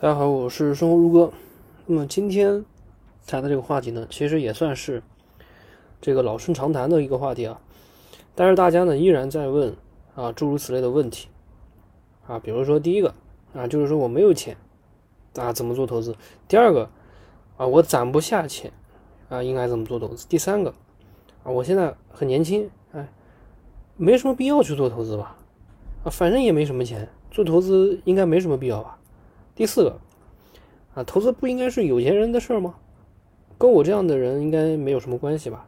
大家好，我是生活如歌。那么今天谈的这个话题呢，其实也算是这个老生常谈的一个话题啊。但是大家呢依然在问啊诸如此类的问题啊，比如说第一个啊，就是说我没有钱啊，怎么做投资？第二个啊，我攒不下钱啊，应该怎么做投资？第三个啊，我现在很年轻，哎，没什么必要去做投资吧？啊，反正也没什么钱，做投资应该没什么必要吧？第四个，啊，投资不应该是有钱人的事儿吗？跟我这样的人应该没有什么关系吧？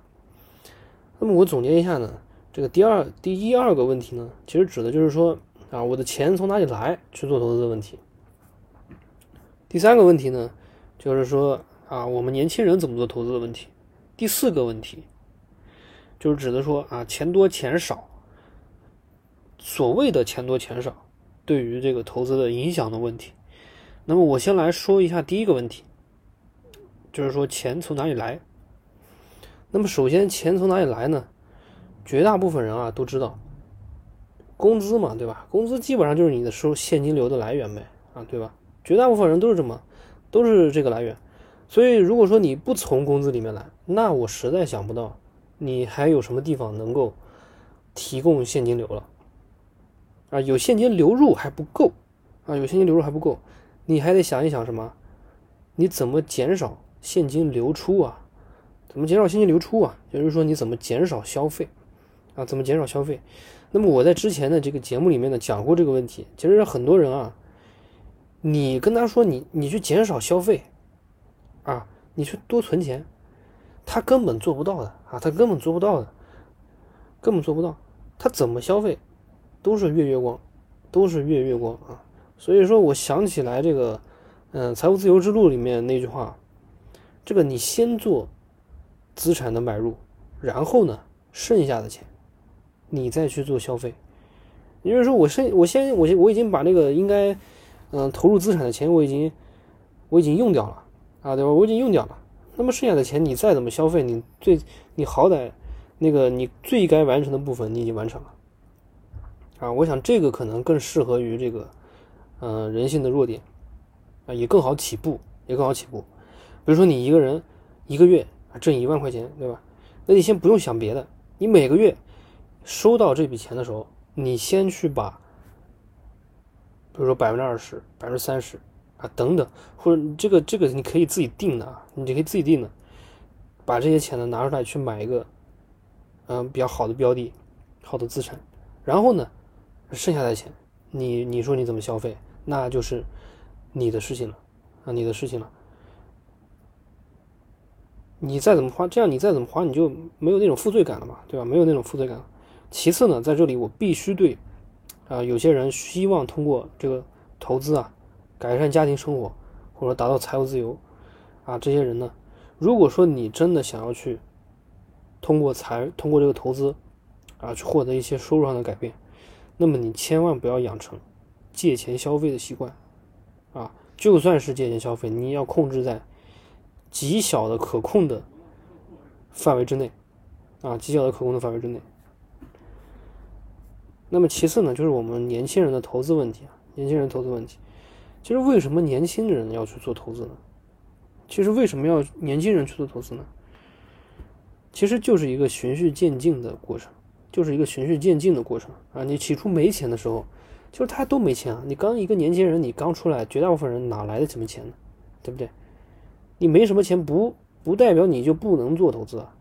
那么我总结一下呢，这个第二、第一二个问题呢，其实指的就是说啊，我的钱从哪里来去做投资的问题。第三个问题呢，就是说啊，我们年轻人怎么做投资的问题。第四个问题，就是指的说啊，钱多钱少，所谓的钱多钱少，对于这个投资的影响的问题。那么我先来说一下第一个问题，就是说钱从哪里来。那么首先钱从哪里来呢？绝大部分人啊都知道，工资嘛，对吧？工资基本上就是你的收现金流的来源呗，啊，对吧？绝大部分人都是这么，都是这个来源。所以如果说你不从工资里面来，那我实在想不到你还有什么地方能够提供现金流了。啊，有现金流入还不够，啊，有现金流入还不够。你还得想一想什么？你怎么减少现金流出啊？怎么减少现金流出啊？就是说，你怎么减少消费啊？怎么减少消费？那么我在之前的这个节目里面呢讲过这个问题。其实很多人啊，你跟他说你你去减少消费啊，你去多存钱，他根本做不到的啊，他根本做不到的，根本做不到。他怎么消费，都是月月光，都是月月光啊。所以说，我想起来这个，嗯，《财务自由之路》里面那句话，这个你先做资产的买入，然后呢，剩下的钱，你再去做消费。也就是说，我剩我先我我已经把那个应该嗯投入资产的钱，我已经我已经用掉了啊，对吧？我已经用掉了。那么剩下的钱，你再怎么消费，你最你好歹那个你最该完成的部分，你已经完成了啊。我想这个可能更适合于这个。嗯，人性的弱点啊，也更好起步，也更好起步。比如说，你一个人一个月啊挣一万块钱，对吧？那你先不用想别的，你每个月收到这笔钱的时候，你先去把，比如说百分之二十、百分之三十啊等等，或者这个这个你可以自己定的啊，你就可以自己定的，把这些钱呢拿出来去买一个嗯比较好的标的、好的资产，然后呢，剩下的钱你你说你怎么消费？那就是你的事情了啊，你的事情了。你再怎么花，这样你再怎么花，你就没有那种负罪感了嘛，对吧？没有那种负罪感。其次呢，在这里我必须对啊，有些人希望通过这个投资啊，改善家庭生活或者达到财务自由啊，这些人呢，如果说你真的想要去通过财通过这个投资啊，去获得一些收入上的改变，那么你千万不要养成。借钱消费的习惯，啊，就算是借钱消费，你要控制在极小的可控的范围之内，啊，极小的可控的范围之内。那么其次呢，就是我们年轻人的投资问题啊，年轻人投资问题，其实为什么年轻人要去做投资呢？其实为什么要年轻人去做投资呢？其实就是一个循序渐进的过程，就是一个循序渐进的过程啊。你起初没钱的时候。就是他都没钱啊！你刚一个年轻人，你刚出来，绝大部分人哪来的什么钱呢？对不对？你没什么钱，不不代表你就不能做投资啊！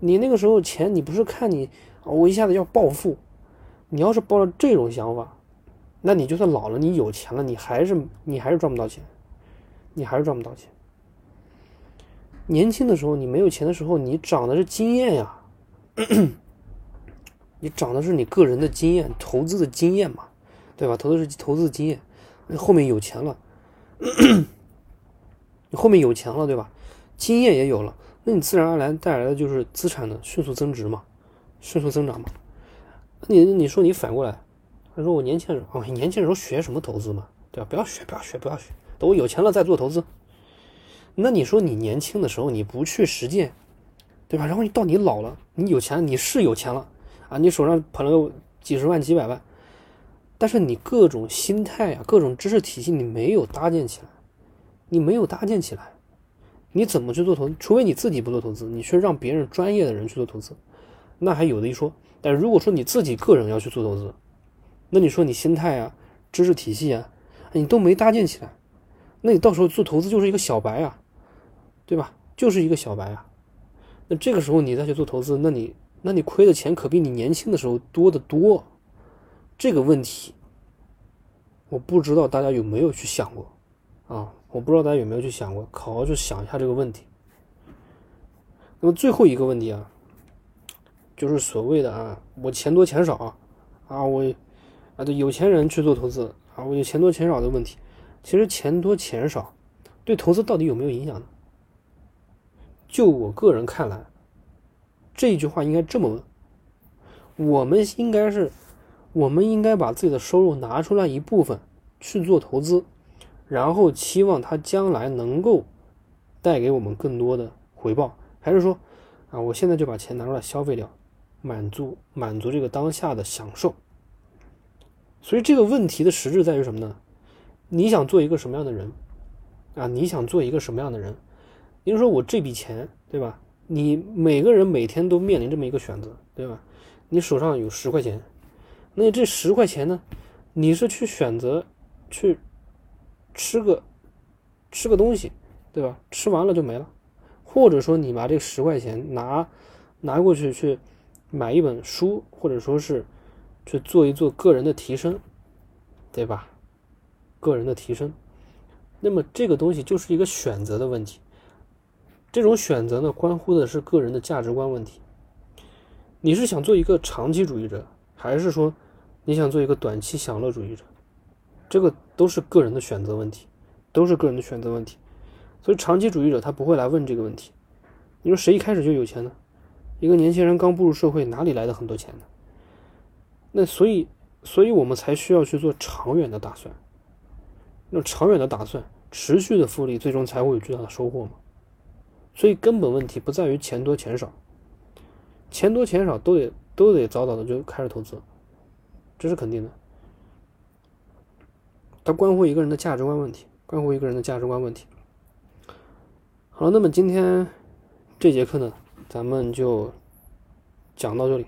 你那个时候钱，你不是看你我一下子要暴富，你要是抱着这种想法，那你就算老了，你有钱了，你还是你还是赚不到钱，你还是赚不到钱。年轻的时候，你没有钱的时候，你长的是经验呀。你涨的是你个人的经验，投资的经验嘛，对吧？投的是投资的经验，后面有钱了，你后面有钱了，对吧？经验也有了，那你自然而然带来的就是资产的迅速增值嘛，迅速增长嘛。你你说你反过来，他说我年轻人哦，年轻人时候学什么投资嘛，对吧？不要学，不要学，不要学，等我有钱了再做投资。那你说你年轻的时候你不去实践，对吧？然后你到你老了，你有钱，你是有钱了。啊，你手上捧了个几十万、几百万，但是你各种心态啊，各种知识体系你没有搭建起来，你没有搭建起来，你怎么去做投？除非你自己不做投资，你去让别人专业的人去做投资，那还有的一说。但如果说你自己个人要去做投资，那你说你心态啊、知识体系啊，你都没搭建起来，那你到时候做投资就是一个小白啊，对吧？就是一个小白啊。那这个时候你再去做投资，那你那你亏的钱可比你年轻的时候多得多。这个问题，我不知道大家有没有去想过啊？我不知道大家有没有去想过，好好去想一下这个问题。那么最后一个问题啊，就是所谓的啊，我钱多钱少啊，啊我啊，对有钱人去做投资啊，我有钱多钱少的问题。其实钱多钱少对投资到底有没有影响呢？就我个人看来，这句话应该这么问：我们应该是。我们应该把自己的收入拿出来一部分去做投资，然后期望它将来能够带给我们更多的回报，还是说啊，我现在就把钱拿出来消费掉，满足满足这个当下的享受？所以这个问题的实质在于什么呢？你想做一个什么样的人啊？你想做一个什么样的人？也就说，我这笔钱，对吧？你每个人每天都面临这么一个选择，对吧？你手上有十块钱。那这十块钱呢？你是去选择去吃个吃个东西，对吧？吃完了就没了，或者说你把这十块钱拿拿过去去买一本书，或者说是去做一做个人的提升，对吧？个人的提升，那么这个东西就是一个选择的问题。这种选择呢，关乎的是个人的价值观问题。你是想做一个长期主义者，还是说？你想做一个短期享乐主义者，这个都是个人的选择问题，都是个人的选择问题。所以长期主义者他不会来问这个问题。你说谁一开始就有钱呢？一个年轻人刚步入社会，哪里来的很多钱呢？那所以，所以我们才需要去做长远的打算。那长远的打算，持续的复利，最终才会有巨大的收获嘛。所以根本问题不在于钱多钱少，钱多钱少都得都得早早的就开始投资。这是肯定的，它关乎一个人的价值观问题，关乎一个人的价值观问题。好了，那么今天这节课呢，咱们就讲到这里。